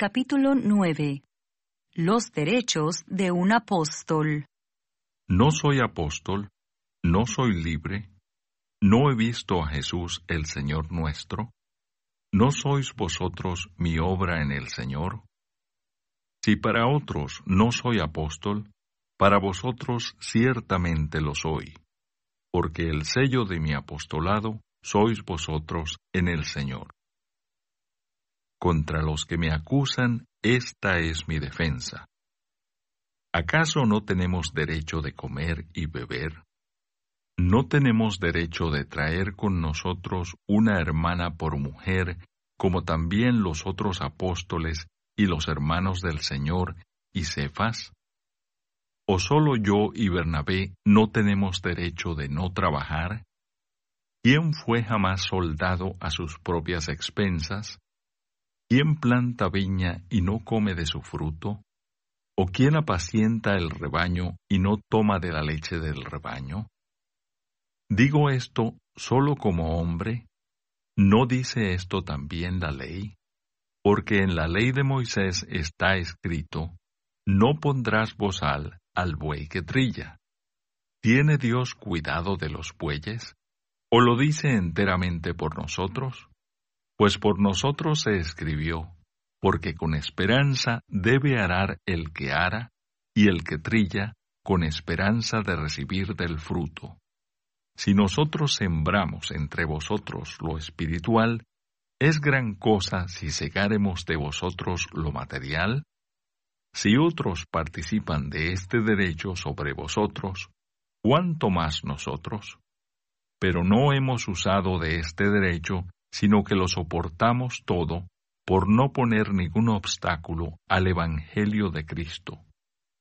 Capítulo 9. Los derechos de un apóstol. No soy apóstol, no soy libre, no he visto a Jesús el Señor nuestro, ¿no sois vosotros mi obra en el Señor? Si para otros no soy apóstol, para vosotros ciertamente lo soy, porque el sello de mi apostolado sois vosotros en el Señor. Contra los que me acusan, esta es mi defensa. ¿Acaso no tenemos derecho de comer y beber? ¿No tenemos derecho de traer con nosotros una hermana por mujer, como también los otros apóstoles y los hermanos del Señor y Cefas? ¿O solo yo y Bernabé no tenemos derecho de no trabajar? ¿Quién fue jamás soldado a sus propias expensas? ¿Quién planta viña y no come de su fruto? ¿O quién apacienta el rebaño y no toma de la leche del rebaño? Digo esto solo como hombre. ¿No dice esto también la ley? Porque en la ley de Moisés está escrito, no pondrás bozal al buey que trilla. ¿Tiene Dios cuidado de los bueyes? ¿O lo dice enteramente por nosotros? Pues por nosotros se escribió, porque con esperanza debe arar el que ara, y el que trilla, con esperanza de recibir del fruto. Si nosotros sembramos entre vosotros lo espiritual, ¿es gran cosa si segáremos de vosotros lo material? Si otros participan de este derecho sobre vosotros, ¿cuánto más nosotros? Pero no hemos usado de este derecho, sino que lo soportamos todo por no poner ningún obstáculo al Evangelio de Cristo.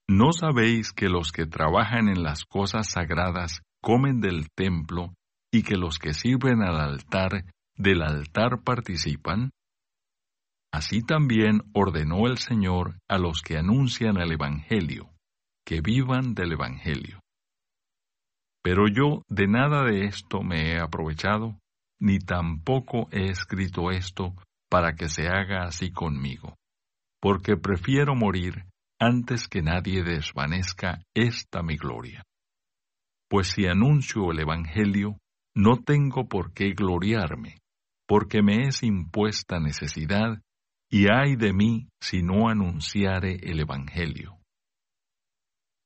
¿No sabéis que los que trabajan en las cosas sagradas comen del templo y que los que sirven al altar del altar participan? Así también ordenó el Señor a los que anuncian el Evangelio, que vivan del Evangelio. Pero yo de nada de esto me he aprovechado, ni tampoco he escrito esto para que se haga así conmigo, porque prefiero morir antes que nadie desvanezca esta mi gloria. Pues si anuncio el Evangelio, no tengo por qué gloriarme, porque me es impuesta necesidad, y ay de mí si no anunciare el Evangelio.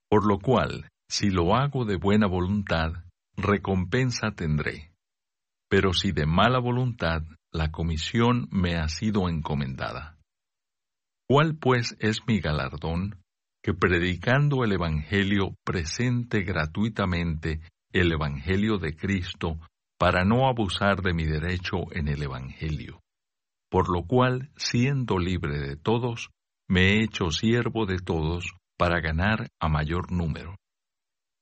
Por lo cual, si lo hago de buena voluntad, recompensa tendré. Pero si de mala voluntad, la comisión me ha sido encomendada. ¿Cuál pues es mi galardón? que predicando el Evangelio presente gratuitamente el Evangelio de Cristo para no abusar de mi derecho en el Evangelio. Por lo cual, siendo libre de todos, me he hecho siervo de todos para ganar a mayor número.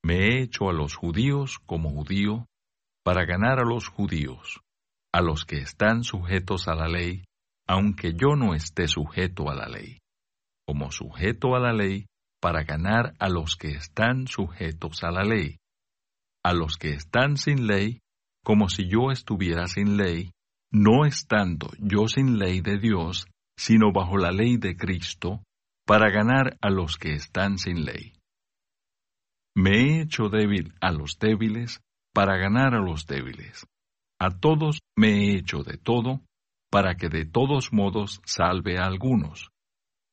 Me he hecho a los judíos como judío para ganar a los judíos, a los que están sujetos a la ley, aunque yo no esté sujeto a la ley como sujeto a la ley para ganar a los que están sujetos a la ley, a los que están sin ley, como si yo estuviera sin ley, no estando yo sin ley de Dios, sino bajo la ley de Cristo, para ganar a los que están sin ley. Me he hecho débil a los débiles, para ganar a los débiles. A todos me he hecho de todo, para que de todos modos salve a algunos.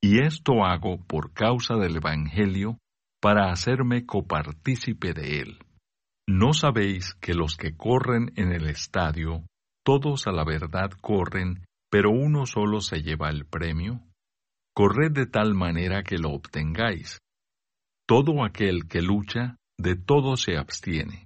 Y esto hago por causa del Evangelio, para hacerme copartícipe de él. ¿No sabéis que los que corren en el estadio, todos a la verdad corren, pero uno solo se lleva el premio? Corred de tal manera que lo obtengáis. Todo aquel que lucha, de todo se abstiene.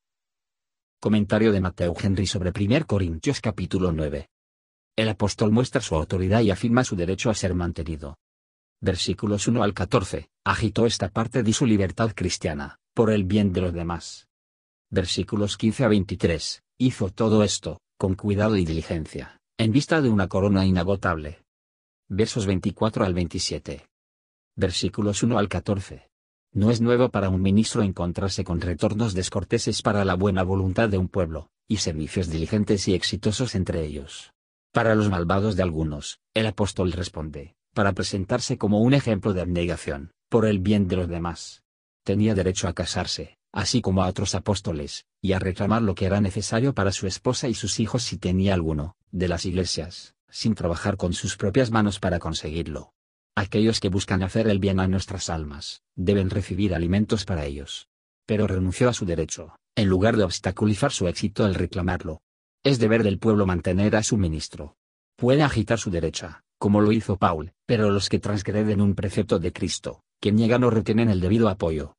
Comentario de Mateo Henry sobre 1 Corintios capítulo 9. El apóstol muestra su autoridad y afirma su derecho a ser mantenido. Versículos 1 al 14, agitó esta parte de su libertad cristiana, por el bien de los demás. Versículos 15 a 23, hizo todo esto, con cuidado y diligencia, en vista de una corona inagotable. Versos 24 al 27. Versículos 1 al 14. No es nuevo para un ministro encontrarse con retornos descorteses para la buena voluntad de un pueblo, y servicios diligentes y exitosos entre ellos. Para los malvados de algunos, el apóstol responde, para presentarse como un ejemplo de abnegación, por el bien de los demás. Tenía derecho a casarse, así como a otros apóstoles, y a reclamar lo que era necesario para su esposa y sus hijos si tenía alguno, de las iglesias, sin trabajar con sus propias manos para conseguirlo. Aquellos que buscan hacer el bien a nuestras almas, deben recibir alimentos para ellos. Pero renunció a su derecho, en lugar de obstaculizar su éxito al reclamarlo. Es deber del pueblo mantener a su ministro. Puede agitar su derecha, como lo hizo Paul, pero los que transgreden un precepto de Cristo, que niegan o retienen el debido apoyo.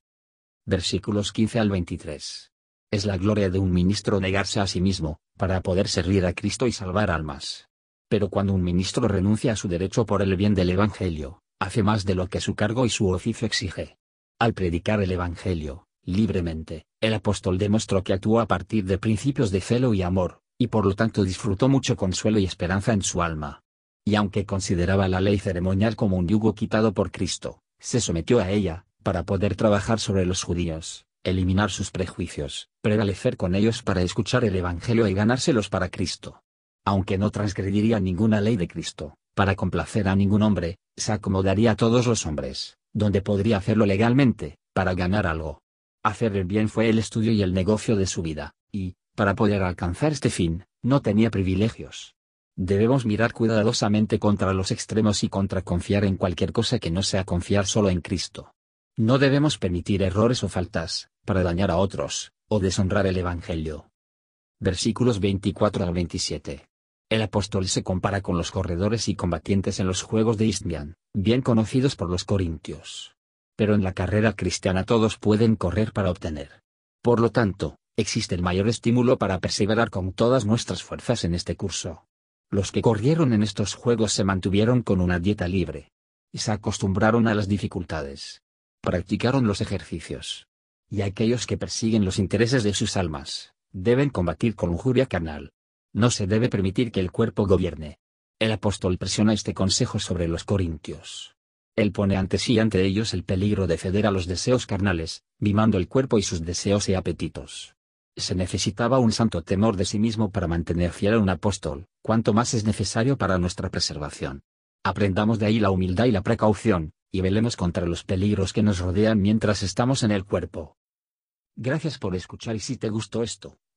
Versículos 15 al 23. Es la gloria de un ministro negarse a sí mismo, para poder servir a Cristo y salvar almas. Pero cuando un ministro renuncia a su derecho por el bien del Evangelio, hace más de lo que su cargo y su oficio exige. Al predicar el Evangelio, libremente, el apóstol demostró que actuó a partir de principios de celo y amor, y por lo tanto disfrutó mucho consuelo y esperanza en su alma. Y aunque consideraba la ley ceremonial como un yugo quitado por Cristo, se sometió a ella, para poder trabajar sobre los judíos, eliminar sus prejuicios, prevalecer con ellos para escuchar el Evangelio y ganárselos para Cristo. Aunque no transgrediría ninguna ley de Cristo, para complacer a ningún hombre, se acomodaría a todos los hombres, donde podría hacerlo legalmente, para ganar algo. Hacer el bien fue el estudio y el negocio de su vida, y, para poder alcanzar este fin, no tenía privilegios. Debemos mirar cuidadosamente contra los extremos y contra confiar en cualquier cosa que no sea confiar solo en Cristo. No debemos permitir errores o faltas, para dañar a otros, o deshonrar el Evangelio. Versículos 24 al 27. El apóstol se compara con los corredores y combatientes en los Juegos de Isthmian, bien conocidos por los corintios pero en la carrera cristiana todos pueden correr para obtener. Por lo tanto, existe el mayor estímulo para perseverar con todas nuestras fuerzas en este curso. Los que corrieron en estos juegos se mantuvieron con una dieta libre. Y se acostumbraron a las dificultades. Practicaron los ejercicios. Y aquellos que persiguen los intereses de sus almas, deben combatir con lujuria carnal. No se debe permitir que el cuerpo gobierne. El apóstol presiona este consejo sobre los corintios. Él pone ante sí ante ellos el peligro de ceder a los deseos carnales, mimando el cuerpo y sus deseos y apetitos. Se necesitaba un santo temor de sí mismo para mantener fiel a un apóstol, cuanto más es necesario para nuestra preservación. Aprendamos de ahí la humildad y la precaución, y velemos contra los peligros que nos rodean mientras estamos en el cuerpo. Gracias por escuchar y si te gustó esto,